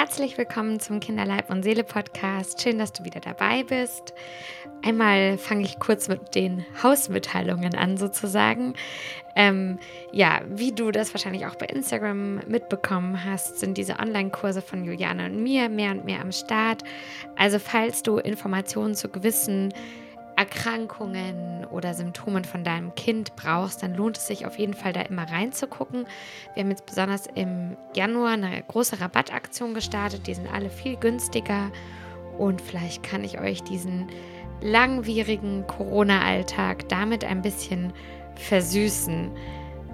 Herzlich willkommen zum Kinderleib und Seele Podcast. Schön, dass du wieder dabei bist. Einmal fange ich kurz mit den Hausmitteilungen an, sozusagen. Ähm, ja, wie du das wahrscheinlich auch bei Instagram mitbekommen hast, sind diese Online-Kurse von Juliane und mir mehr und mehr am Start. Also, falls du Informationen zu gewissen Erkrankungen oder Symptomen von deinem Kind brauchst, dann lohnt es sich auf jeden Fall da immer reinzugucken. Wir haben jetzt besonders im Januar eine große Rabattaktion gestartet. Die sind alle viel günstiger und vielleicht kann ich euch diesen langwierigen Corona-Alltag damit ein bisschen versüßen.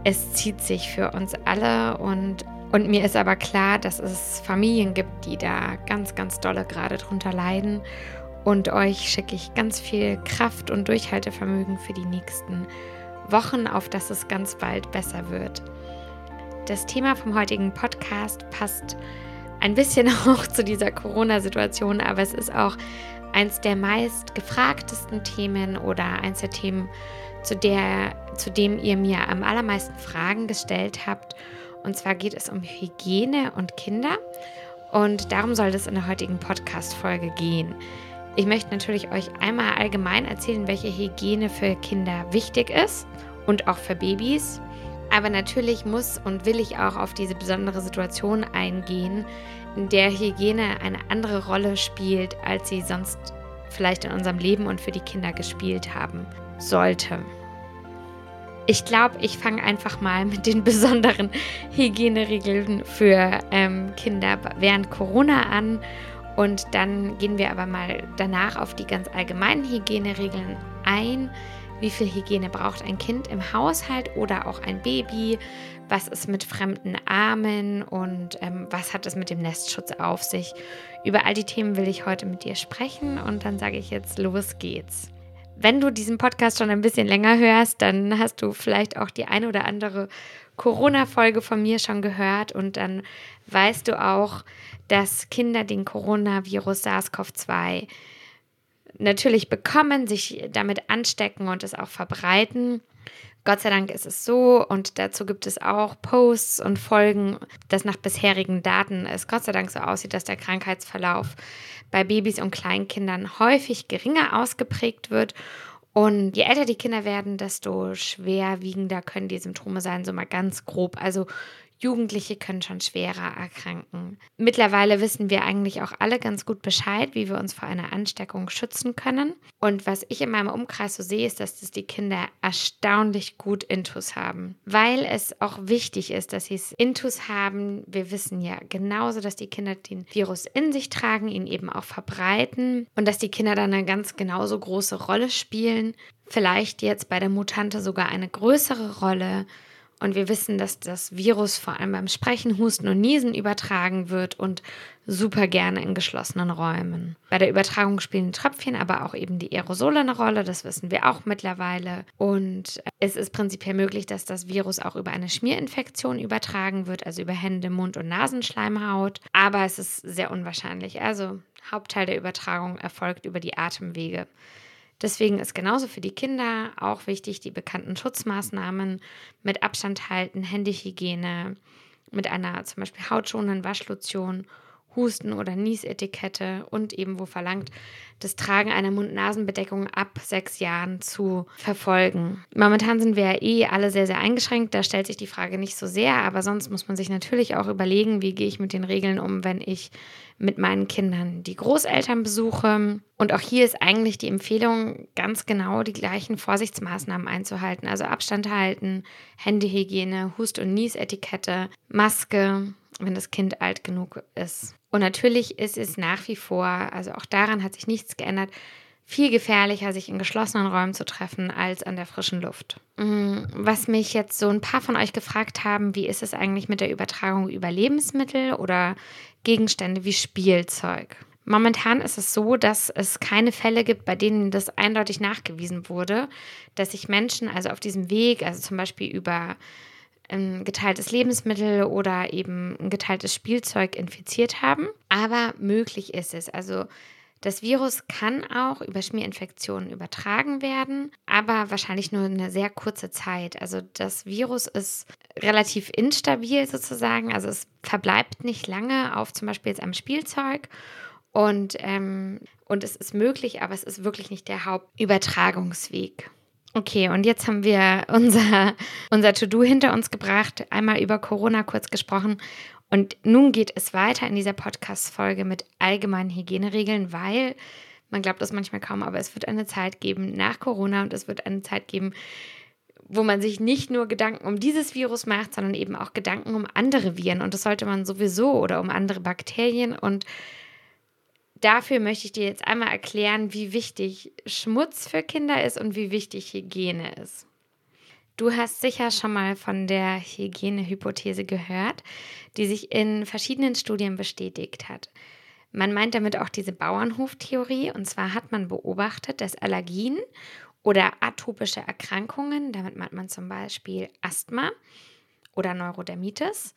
Es zieht sich für uns alle und und mir ist aber klar, dass es Familien gibt, die da ganz, ganz dolle gerade drunter leiden. Und euch schicke ich ganz viel Kraft und Durchhaltevermögen für die nächsten Wochen, auf dass es ganz bald besser wird. Das Thema vom heutigen Podcast passt ein bisschen auch zu dieser Corona-Situation, aber es ist auch eins der meist gefragtesten Themen oder eins der Themen, zu, der, zu dem ihr mir am allermeisten Fragen gestellt habt. Und zwar geht es um Hygiene und Kinder. Und darum soll es in der heutigen Podcast-Folge gehen. Ich möchte natürlich euch einmal allgemein erzählen, welche Hygiene für Kinder wichtig ist und auch für Babys. Aber natürlich muss und will ich auch auf diese besondere Situation eingehen, in der Hygiene eine andere Rolle spielt, als sie sonst vielleicht in unserem Leben und für die Kinder gespielt haben sollte. Ich glaube, ich fange einfach mal mit den besonderen Hygieneregeln für ähm, Kinder während Corona an und dann gehen wir aber mal danach auf die ganz allgemeinen Hygieneregeln ein. Wie viel Hygiene braucht ein Kind im Haushalt oder auch ein Baby? Was ist mit fremden Armen und ähm, was hat es mit dem Nestschutz auf sich? Über all die Themen will ich heute mit dir sprechen und dann sage ich jetzt, los geht's. Wenn du diesen Podcast schon ein bisschen länger hörst, dann hast du vielleicht auch die eine oder andere Corona-Folge von mir schon gehört und dann weißt du auch, dass Kinder den Coronavirus SARS-CoV-2 natürlich bekommen, sich damit anstecken und es auch verbreiten. Gott sei Dank ist es so. Und dazu gibt es auch Posts und Folgen, dass nach bisherigen Daten es Gott sei Dank so aussieht, dass der Krankheitsverlauf bei Babys und Kleinkindern häufig geringer ausgeprägt wird. Und je älter die Kinder werden, desto schwerwiegender können die Symptome sein, so mal ganz grob. Also Jugendliche können schon schwerer erkranken. Mittlerweile wissen wir eigentlich auch alle ganz gut Bescheid, wie wir uns vor einer Ansteckung schützen können. Und was ich in meinem Umkreis so sehe, ist, dass das die Kinder erstaunlich gut Intus haben. Weil es auch wichtig ist, dass sie es Intus haben. Wir wissen ja genauso, dass die Kinder den Virus in sich tragen, ihn eben auch verbreiten und dass die Kinder dann eine ganz genauso große Rolle spielen. Vielleicht jetzt bei der Mutante sogar eine größere Rolle und wir wissen, dass das Virus vor allem beim Sprechen, Husten und Niesen übertragen wird und super gerne in geschlossenen Räumen. Bei der Übertragung spielen Tröpfchen, aber auch eben die Aerosole eine Rolle, das wissen wir auch mittlerweile. Und es ist prinzipiell möglich, dass das Virus auch über eine Schmierinfektion übertragen wird, also über Hände, Mund und Nasenschleimhaut. Aber es ist sehr unwahrscheinlich. Also Hauptteil der Übertragung erfolgt über die Atemwege. Deswegen ist genauso für die Kinder auch wichtig, die bekannten Schutzmaßnahmen mit Abstand halten, Händehygiene, mit einer zum Beispiel hautschonenden Waschlotion, Husten- oder Niesetikette und eben, wo verlangt, das Tragen einer Mund-Nasen-Bedeckung ab sechs Jahren zu verfolgen. Momentan sind wir ja eh alle sehr, sehr eingeschränkt. Da stellt sich die Frage nicht so sehr, aber sonst muss man sich natürlich auch überlegen, wie gehe ich mit den Regeln um, wenn ich mit meinen Kindern die Großeltern besuche. Und auch hier ist eigentlich die Empfehlung, ganz genau die gleichen Vorsichtsmaßnahmen einzuhalten. Also Abstand halten, Händehygiene, Hust- und Niesetikette, Maske, wenn das Kind alt genug ist. Und natürlich ist es nach wie vor, also auch daran hat sich nichts geändert, viel gefährlicher, sich in geschlossenen Räumen zu treffen, als an der frischen Luft. Mm, was mich jetzt so ein paar von euch gefragt haben, wie ist es eigentlich mit der Übertragung über Lebensmittel oder Gegenstände wie Spielzeug? Momentan ist es so, dass es keine Fälle gibt, bei denen das eindeutig nachgewiesen wurde, dass sich Menschen also auf diesem Weg, also zum Beispiel über ein geteiltes Lebensmittel oder eben ein geteiltes Spielzeug infiziert haben. Aber möglich ist es. Also Das Virus kann auch über Schmierinfektionen übertragen werden, aber wahrscheinlich nur eine sehr kurze Zeit. Also das Virus ist relativ instabil sozusagen, also es verbleibt nicht lange auf zum Beispiel jetzt einem Spielzeug und, ähm, und es ist möglich, aber es ist wirklich nicht der Hauptübertragungsweg. Okay, und jetzt haben wir unser, unser To-Do hinter uns gebracht, einmal über Corona kurz gesprochen. Und nun geht es weiter in dieser Podcast-Folge mit allgemeinen Hygieneregeln, weil man glaubt das manchmal kaum, aber es wird eine Zeit geben nach Corona und es wird eine Zeit geben, wo man sich nicht nur Gedanken um dieses Virus macht, sondern eben auch Gedanken um andere Viren. Und das sollte man sowieso oder um andere Bakterien. Und dafür möchte ich dir jetzt einmal erklären, wie wichtig Schmutz für Kinder ist und wie wichtig Hygiene ist. Du hast sicher schon mal von der Hygienehypothese gehört, die sich in verschiedenen Studien bestätigt hat. Man meint damit auch diese Bauernhoftheorie. Und zwar hat man beobachtet, dass Allergien oder atopische Erkrankungen, damit meint man zum Beispiel Asthma oder Neurodermitis,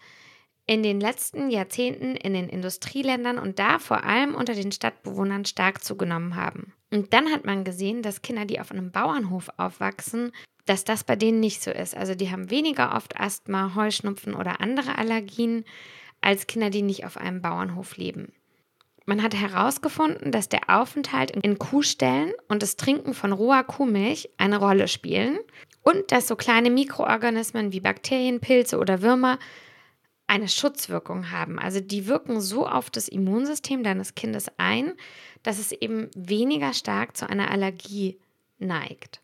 in den letzten Jahrzehnten in den Industrieländern und da vor allem unter den Stadtbewohnern stark zugenommen haben. Und dann hat man gesehen, dass Kinder, die auf einem Bauernhof aufwachsen, dass das bei denen nicht so ist. Also die haben weniger oft Asthma, Heuschnupfen oder andere Allergien als Kinder, die nicht auf einem Bauernhof leben. Man hat herausgefunden, dass der Aufenthalt in Kuhställen und das Trinken von roher Kuhmilch eine Rolle spielen und dass so kleine Mikroorganismen wie Bakterien, Pilze oder Würmer eine Schutzwirkung haben. Also die wirken so auf das Immunsystem deines Kindes ein, dass es eben weniger stark zu einer Allergie neigt.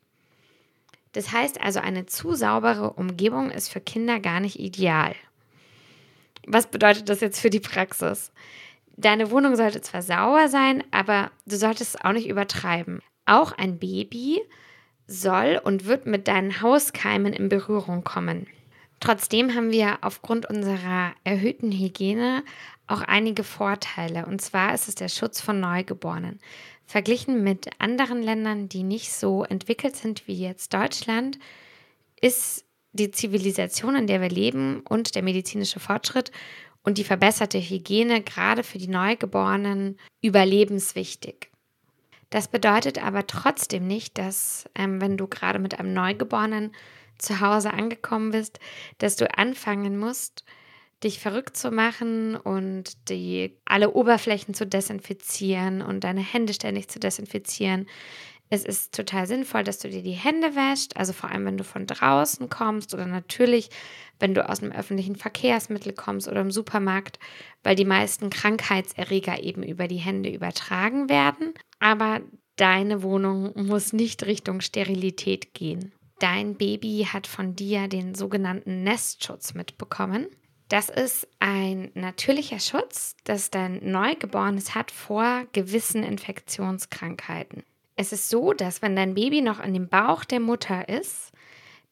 Das heißt also, eine zu saubere Umgebung ist für Kinder gar nicht ideal. Was bedeutet das jetzt für die Praxis? Deine Wohnung sollte zwar sauber sein, aber du solltest es auch nicht übertreiben. Auch ein Baby soll und wird mit deinen Hauskeimen in Berührung kommen. Trotzdem haben wir aufgrund unserer erhöhten Hygiene auch einige Vorteile. Und zwar ist es der Schutz von Neugeborenen. Verglichen mit anderen Ländern, die nicht so entwickelt sind wie jetzt Deutschland, ist die Zivilisation, in der wir leben und der medizinische Fortschritt und die verbesserte Hygiene gerade für die Neugeborenen überlebenswichtig. Das bedeutet aber trotzdem nicht, dass ähm, wenn du gerade mit einem Neugeborenen zu Hause angekommen bist, dass du anfangen musst, dich verrückt zu machen und die alle Oberflächen zu desinfizieren und deine Hände ständig zu desinfizieren. Es ist total sinnvoll, dass du dir die Hände wäschst, also vor allem, wenn du von draußen kommst oder natürlich, wenn du aus einem öffentlichen Verkehrsmittel kommst oder im Supermarkt, weil die meisten Krankheitserreger eben über die Hände übertragen werden. Aber deine Wohnung muss nicht Richtung Sterilität gehen. Dein Baby hat von dir den sogenannten Nestschutz mitbekommen. Das ist ein natürlicher Schutz, das dein Neugeborenes hat vor gewissen Infektionskrankheiten. Es ist so, dass wenn dein Baby noch in dem Bauch der Mutter ist,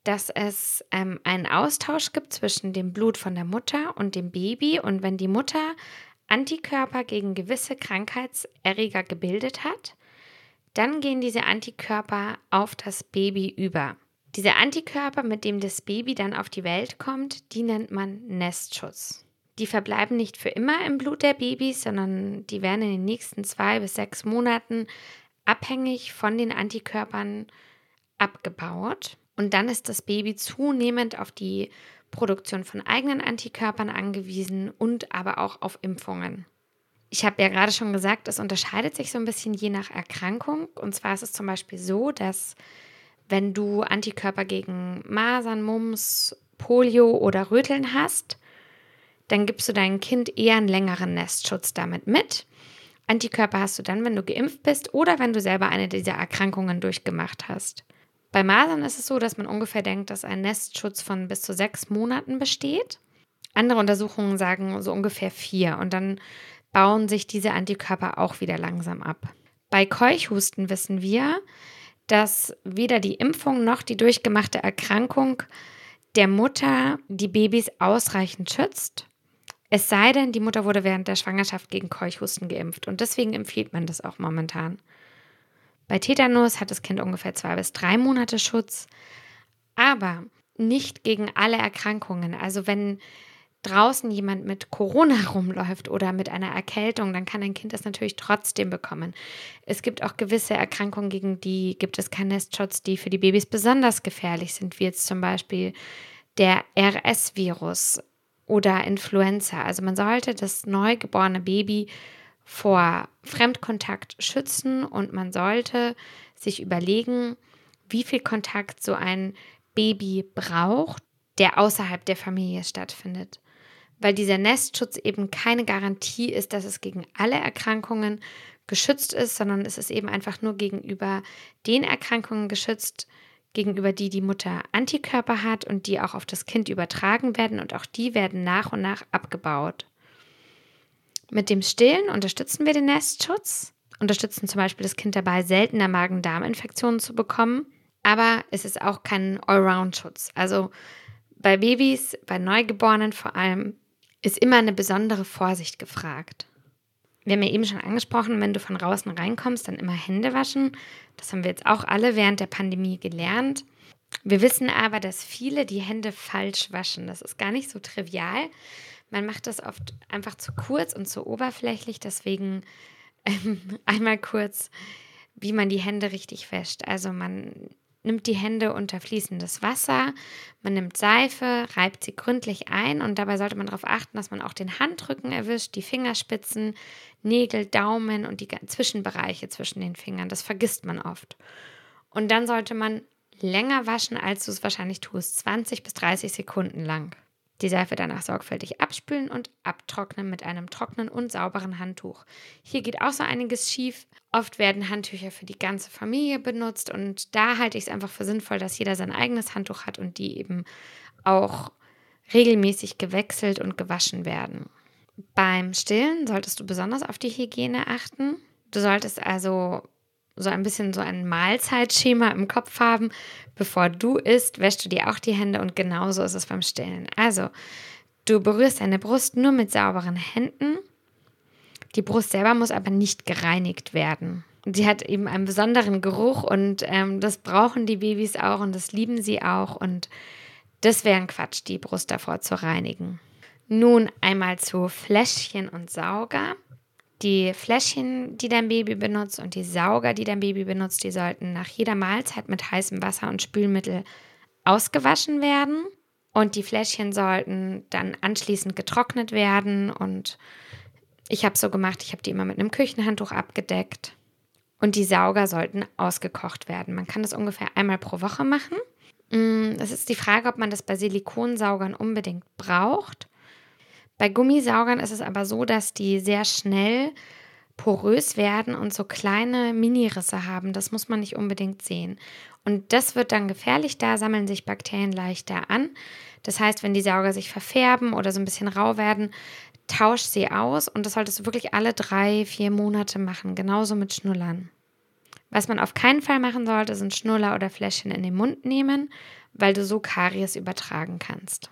dass es ähm, einen Austausch gibt zwischen dem Blut von der Mutter und dem Baby. Und wenn die Mutter Antikörper gegen gewisse Krankheitserreger gebildet hat, dann gehen diese Antikörper auf das Baby über. Diese Antikörper, mit dem das Baby dann auf die Welt kommt, die nennt man Nestschutz. Die verbleiben nicht für immer im Blut der Babys, sondern die werden in den nächsten zwei bis sechs Monaten abhängig von den Antikörpern abgebaut. Und dann ist das Baby zunehmend auf die Produktion von eigenen Antikörpern angewiesen und aber auch auf Impfungen. Ich habe ja gerade schon gesagt, es unterscheidet sich so ein bisschen je nach Erkrankung. Und zwar ist es zum Beispiel so, dass wenn du Antikörper gegen Masern, Mumps, Polio oder Röteln hast, dann gibst du deinem Kind eher einen längeren Nestschutz damit mit. Antikörper hast du dann, wenn du geimpft bist oder wenn du selber eine dieser Erkrankungen durchgemacht hast. Bei Masern ist es so, dass man ungefähr denkt, dass ein Nestschutz von bis zu sechs Monaten besteht. Andere Untersuchungen sagen so ungefähr vier und dann bauen sich diese Antikörper auch wieder langsam ab. Bei Keuchhusten wissen wir, dass weder die Impfung noch die durchgemachte Erkrankung der Mutter die Babys ausreichend schützt. Es sei denn, die Mutter wurde während der Schwangerschaft gegen Keuchhusten geimpft und deswegen empfiehlt man das auch momentan. Bei Tetanus hat das Kind ungefähr zwei bis drei Monate Schutz, aber nicht gegen alle Erkrankungen. Also wenn draußen jemand mit Corona rumläuft oder mit einer Erkältung, dann kann ein Kind das natürlich trotzdem bekommen. Es gibt auch gewisse Erkrankungen, gegen die gibt es keinen Nestschutz, die für die Babys besonders gefährlich sind, wie jetzt zum Beispiel der RS-Virus oder Influenza. Also man sollte das neugeborene Baby vor Fremdkontakt schützen und man sollte sich überlegen, wie viel Kontakt so ein Baby braucht, der außerhalb der Familie stattfindet weil dieser Nestschutz eben keine Garantie ist, dass es gegen alle Erkrankungen geschützt ist, sondern es ist eben einfach nur gegenüber den Erkrankungen geschützt, gegenüber die die Mutter Antikörper hat und die auch auf das Kind übertragen werden und auch die werden nach und nach abgebaut. Mit dem Stillen unterstützen wir den Nestschutz, unterstützen zum Beispiel das Kind dabei, seltener Magen-Darm-Infektionen zu bekommen, aber es ist auch kein Allround-Schutz. Also bei Babys, bei Neugeborenen vor allem, ist immer eine besondere Vorsicht gefragt. Wir haben ja eben schon angesprochen, wenn du von draußen reinkommst, dann immer Hände waschen. Das haben wir jetzt auch alle während der Pandemie gelernt. Wir wissen aber, dass viele die Hände falsch waschen. Das ist gar nicht so trivial. Man macht das oft einfach zu kurz und zu oberflächlich. Deswegen ähm, einmal kurz, wie man die Hände richtig wäscht. Also man nimmt die Hände unter fließendes Wasser, man nimmt Seife, reibt sie gründlich ein und dabei sollte man darauf achten, dass man auch den Handrücken erwischt, die Fingerspitzen, Nägel, Daumen und die Zwischenbereiche zwischen den Fingern. Das vergisst man oft. Und dann sollte man länger waschen, als du es wahrscheinlich tust, 20 bis 30 Sekunden lang. Die Seife danach sorgfältig abspülen und abtrocknen mit einem trockenen und sauberen Handtuch. Hier geht auch so einiges schief. Oft werden Handtücher für die ganze Familie benutzt und da halte ich es einfach für sinnvoll, dass jeder sein eigenes Handtuch hat und die eben auch regelmäßig gewechselt und gewaschen werden. Beim Stillen solltest du besonders auf die Hygiene achten. Du solltest also so ein bisschen so ein Mahlzeitschema im Kopf haben. Bevor du isst, wäschst du dir auch die Hände und genauso ist es beim Stillen. Also, du berührst deine Brust nur mit sauberen Händen. Die Brust selber muss aber nicht gereinigt werden. Sie hat eben einen besonderen Geruch und ähm, das brauchen die Babys auch und das lieben sie auch und das wäre ein Quatsch, die Brust davor zu reinigen. Nun einmal zu Fläschchen und Sauger. Die Fläschchen, die dein Baby benutzt und die Sauger, die dein Baby benutzt, die sollten nach jeder Mahlzeit mit heißem Wasser und Spülmittel ausgewaschen werden. Und die Fläschchen sollten dann anschließend getrocknet werden. Und ich habe so gemacht, ich habe die immer mit einem Küchenhandtuch abgedeckt. Und die Sauger sollten ausgekocht werden. Man kann das ungefähr einmal pro Woche machen. Mm, es ist die Frage, ob man das bei Silikonsaugern unbedingt braucht. Bei Gummisaugern ist es aber so, dass die sehr schnell porös werden und so kleine Minirisse haben. Das muss man nicht unbedingt sehen. Und das wird dann gefährlich, da sammeln sich Bakterien leichter an. Das heißt, wenn die Sauger sich verfärben oder so ein bisschen rau werden, tausch sie aus und das solltest du wirklich alle drei, vier Monate machen. Genauso mit Schnullern. Was man auf keinen Fall machen sollte, sind Schnuller oder Fläschchen in den Mund nehmen, weil du so Karies übertragen kannst.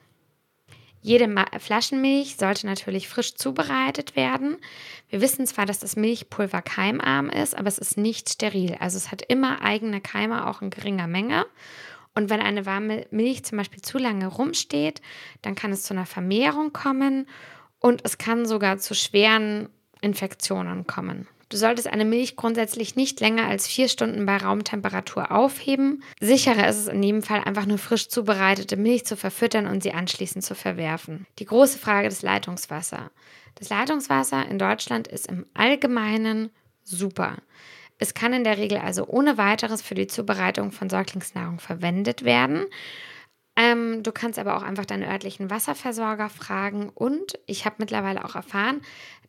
Jede Ma Flaschenmilch sollte natürlich frisch zubereitet werden. Wir wissen zwar, dass das Milchpulver keimarm ist, aber es ist nicht steril. Also es hat immer eigene Keime, auch in geringer Menge. Und wenn eine warme Milch zum Beispiel zu lange rumsteht, dann kann es zu einer Vermehrung kommen und es kann sogar zu schweren Infektionen kommen. Du solltest eine Milch grundsätzlich nicht länger als vier Stunden bei Raumtemperatur aufheben. Sicherer ist es in jedem Fall einfach nur frisch zubereitete Milch zu verfüttern und sie anschließend zu verwerfen. Die große Frage des Leitungswasser. Das Leitungswasser in Deutschland ist im Allgemeinen super. Es kann in der Regel also ohne weiteres für die Zubereitung von Säuglingsnahrung verwendet werden. Ähm, du kannst aber auch einfach deinen örtlichen Wasserversorger fragen und ich habe mittlerweile auch erfahren,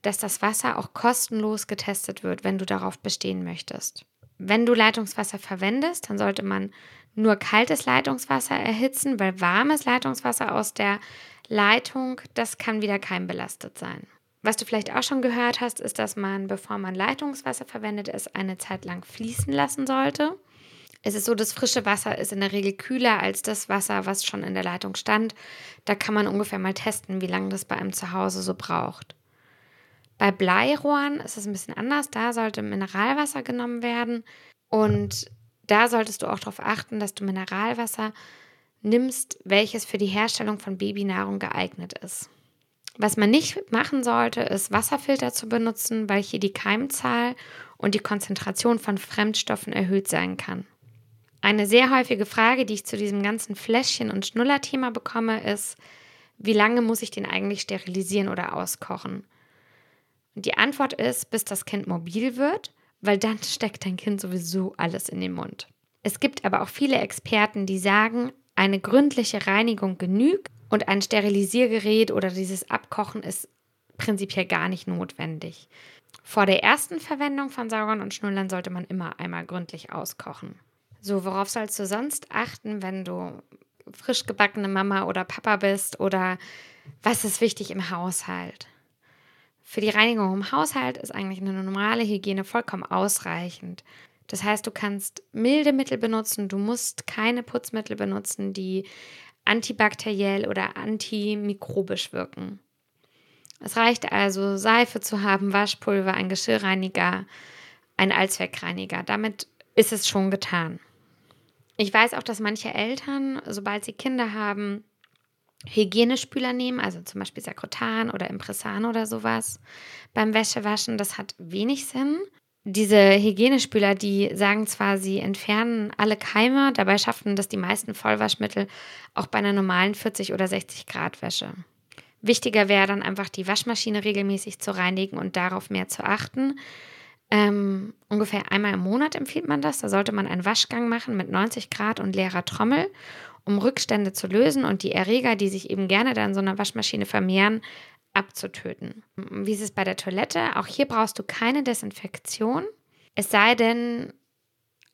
dass das Wasser auch kostenlos getestet wird, wenn du darauf bestehen möchtest. Wenn du Leitungswasser verwendest, dann sollte man nur kaltes Leitungswasser erhitzen, weil warmes Leitungswasser aus der Leitung, das kann wieder keimbelastet sein. Was du vielleicht auch schon gehört hast, ist, dass man, bevor man Leitungswasser verwendet, es eine Zeit lang fließen lassen sollte. Es ist so, das frische Wasser ist in der Regel kühler als das Wasser, was schon in der Leitung stand. Da kann man ungefähr mal testen, wie lange das bei einem zu Hause so braucht. Bei Bleirohren ist es ein bisschen anders. Da sollte Mineralwasser genommen werden. Und da solltest du auch darauf achten, dass du Mineralwasser nimmst, welches für die Herstellung von Babynahrung geeignet ist. Was man nicht machen sollte, ist Wasserfilter zu benutzen, weil hier die Keimzahl und die Konzentration von Fremdstoffen erhöht sein kann. Eine sehr häufige Frage, die ich zu diesem ganzen Fläschchen- und Schnuller-Thema bekomme, ist, wie lange muss ich den eigentlich sterilisieren oder auskochen? Und die Antwort ist, bis das Kind mobil wird, weil dann steckt dein Kind sowieso alles in den Mund. Es gibt aber auch viele Experten, die sagen, eine gründliche Reinigung genügt und ein Sterilisiergerät oder dieses Abkochen ist prinzipiell gar nicht notwendig. Vor der ersten Verwendung von Saugern und Schnullern sollte man immer einmal gründlich auskochen. So, worauf sollst du sonst achten, wenn du frisch gebackene Mama oder Papa bist oder was ist wichtig im Haushalt? Für die Reinigung im Haushalt ist eigentlich eine normale Hygiene vollkommen ausreichend. Das heißt, du kannst milde Mittel benutzen, du musst keine Putzmittel benutzen, die antibakteriell oder antimikrobisch wirken. Es reicht also, Seife zu haben, Waschpulver, ein Geschirrreiniger, ein Allzweckreiniger. Damit ist es schon getan. Ich weiß auch, dass manche Eltern, sobald sie Kinder haben, Hygienespüler nehmen, also zum Beispiel Sakrotan oder Impressan oder sowas beim Wäschewaschen. Das hat wenig Sinn. Diese Hygienespüler, die sagen zwar, sie entfernen alle Keime, dabei schaffen das die meisten Vollwaschmittel auch bei einer normalen 40 oder 60 Grad Wäsche. Wichtiger wäre dann einfach die Waschmaschine regelmäßig zu reinigen und darauf mehr zu achten. Ähm, ungefähr einmal im Monat empfiehlt man das. Da sollte man einen Waschgang machen mit 90 Grad und leerer Trommel, um Rückstände zu lösen und die Erreger, die sich eben gerne da in so einer Waschmaschine vermehren, abzutöten. Wie ist es bei der Toilette? Auch hier brauchst du keine Desinfektion. Es sei denn,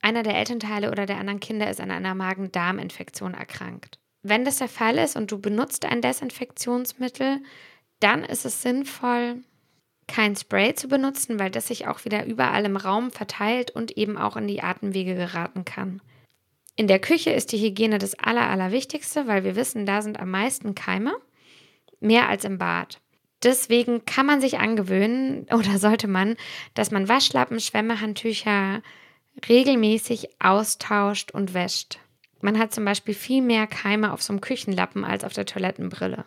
einer der Elternteile oder der anderen Kinder ist an einer Magen-Darm-Infektion erkrankt. Wenn das der Fall ist und du benutzt ein Desinfektionsmittel, dann ist es sinnvoll, kein Spray zu benutzen, weil das sich auch wieder überall im Raum verteilt und eben auch in die Atemwege geraten kann. In der Küche ist die Hygiene das Aller, Allerwichtigste, weil wir wissen, da sind am meisten Keime, mehr als im Bad. Deswegen kann man sich angewöhnen oder sollte man, dass man Waschlappen, Schwemmehandtücher regelmäßig austauscht und wäscht. Man hat zum Beispiel viel mehr Keime auf so einem Küchenlappen als auf der Toilettenbrille.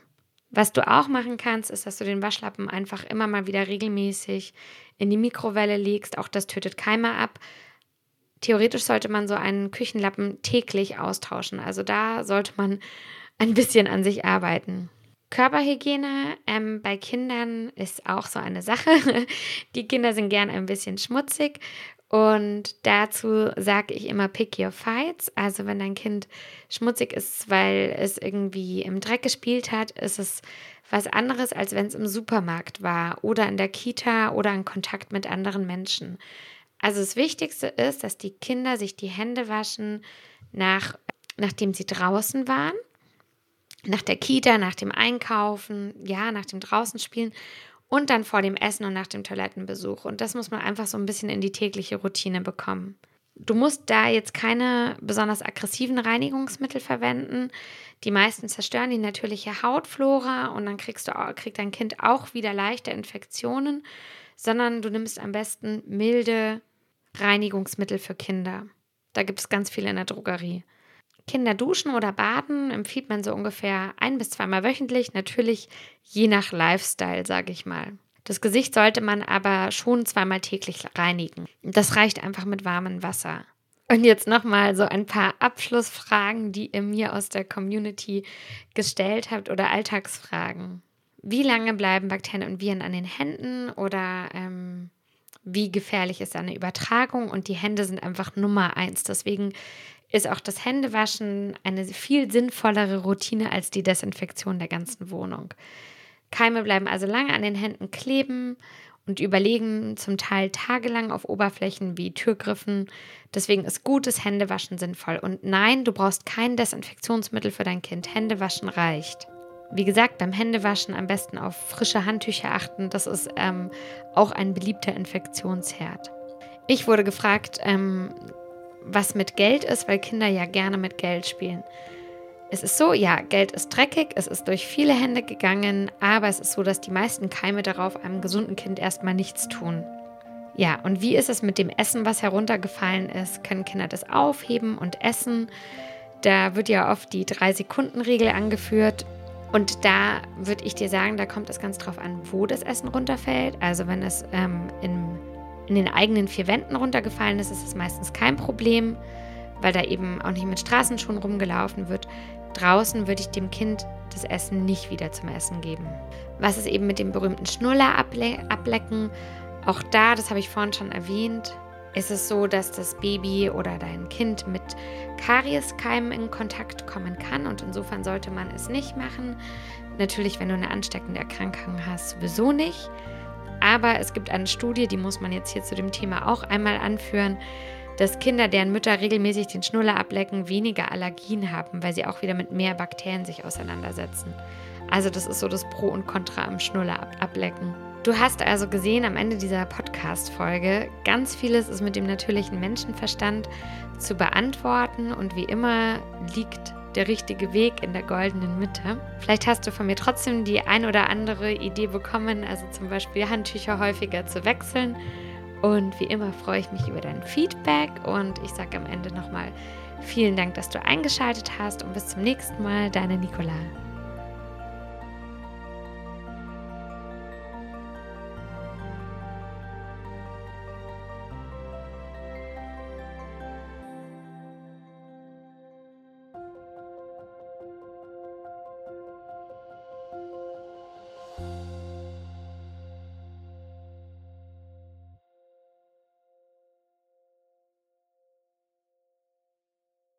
Was du auch machen kannst, ist, dass du den Waschlappen einfach immer mal wieder regelmäßig in die Mikrowelle legst. Auch das tötet Keime ab. Theoretisch sollte man so einen Küchenlappen täglich austauschen. Also da sollte man ein bisschen an sich arbeiten. Körperhygiene ähm, bei Kindern ist auch so eine Sache. Die Kinder sind gern ein bisschen schmutzig und dazu sage ich immer pick your fights. Also wenn dein Kind schmutzig ist, weil es irgendwie im Dreck gespielt hat, ist es was anderes, als wenn es im Supermarkt war oder in der Kita oder in Kontakt mit anderen Menschen. Also das Wichtigste ist, dass die Kinder sich die Hände waschen, nach, nachdem sie draußen waren, nach der Kita, nach dem Einkaufen, ja, nach dem Draußenspielen und dann vor dem Essen und nach dem Toilettenbesuch. Und das muss man einfach so ein bisschen in die tägliche Routine bekommen. Du musst da jetzt keine besonders aggressiven Reinigungsmittel verwenden. Die meisten zerstören die natürliche Hautflora und dann kriegst du, kriegt dein Kind auch wieder leichte Infektionen, sondern du nimmst am besten milde Reinigungsmittel für Kinder. Da gibt es ganz viele in der Drogerie. Kinder duschen oder baden empfiehlt man so ungefähr ein bis zweimal wöchentlich, natürlich je nach Lifestyle, sage ich mal. Das Gesicht sollte man aber schon zweimal täglich reinigen. Das reicht einfach mit warmem Wasser. Und jetzt nochmal so ein paar Abschlussfragen, die ihr mir aus der Community gestellt habt oder Alltagsfragen. Wie lange bleiben Bakterien und Viren an den Händen oder ähm, wie gefährlich ist eine Übertragung? Und die Hände sind einfach Nummer eins. Deswegen ist auch das Händewaschen eine viel sinnvollere Routine als die Desinfektion der ganzen Wohnung. Keime bleiben also lange an den Händen kleben und überlegen zum Teil tagelang auf Oberflächen wie Türgriffen. Deswegen ist gutes Händewaschen sinnvoll. Und nein, du brauchst kein Desinfektionsmittel für dein Kind. Händewaschen reicht. Wie gesagt, beim Händewaschen am besten auf frische Handtücher achten. Das ist ähm, auch ein beliebter Infektionsherd. Ich wurde gefragt, ähm, was mit Geld ist, weil Kinder ja gerne mit Geld spielen. Es ist so, ja, Geld ist dreckig, es ist durch viele Hände gegangen, aber es ist so, dass die meisten Keime darauf einem gesunden Kind erstmal nichts tun. Ja, und wie ist es mit dem Essen, was heruntergefallen ist? Können Kinder das aufheben und essen? Da wird ja oft die 3-Sekunden-Regel angeführt. Und da würde ich dir sagen, da kommt es ganz drauf an, wo das Essen runterfällt. Also wenn es ähm, in, in den eigenen vier Wänden runtergefallen ist, ist es meistens kein Problem, weil da eben auch nicht mit Straßenschuhen rumgelaufen wird. Draußen würde ich dem Kind das Essen nicht wieder zum Essen geben. Was ist eben mit dem berühmten Schnuller able ablecken? Auch da, das habe ich vorhin schon erwähnt, ist es so, dass das Baby oder dein Kind mit Karieskeimen in Kontakt kommen kann und insofern sollte man es nicht machen. Natürlich, wenn du eine ansteckende Erkrankung hast, sowieso nicht. Aber es gibt eine Studie, die muss man jetzt hier zu dem Thema auch einmal anführen, dass Kinder, deren Mütter regelmäßig den Schnuller ablecken, weniger Allergien haben, weil sie auch wieder mit mehr Bakterien sich auseinandersetzen. Also das ist so das Pro und Contra am Schnuller ablecken. Du hast also gesehen am Ende dieser Podcast-Folge, ganz vieles ist mit dem natürlichen Menschenverstand zu beantworten und wie immer liegt der richtige Weg in der goldenen Mitte. Vielleicht hast du von mir trotzdem die ein oder andere Idee bekommen, also zum Beispiel Handtücher häufiger zu wechseln und wie immer freue ich mich über dein Feedback und ich sage am Ende nochmal vielen Dank, dass du eingeschaltet hast und bis zum nächsten Mal, deine Nicola.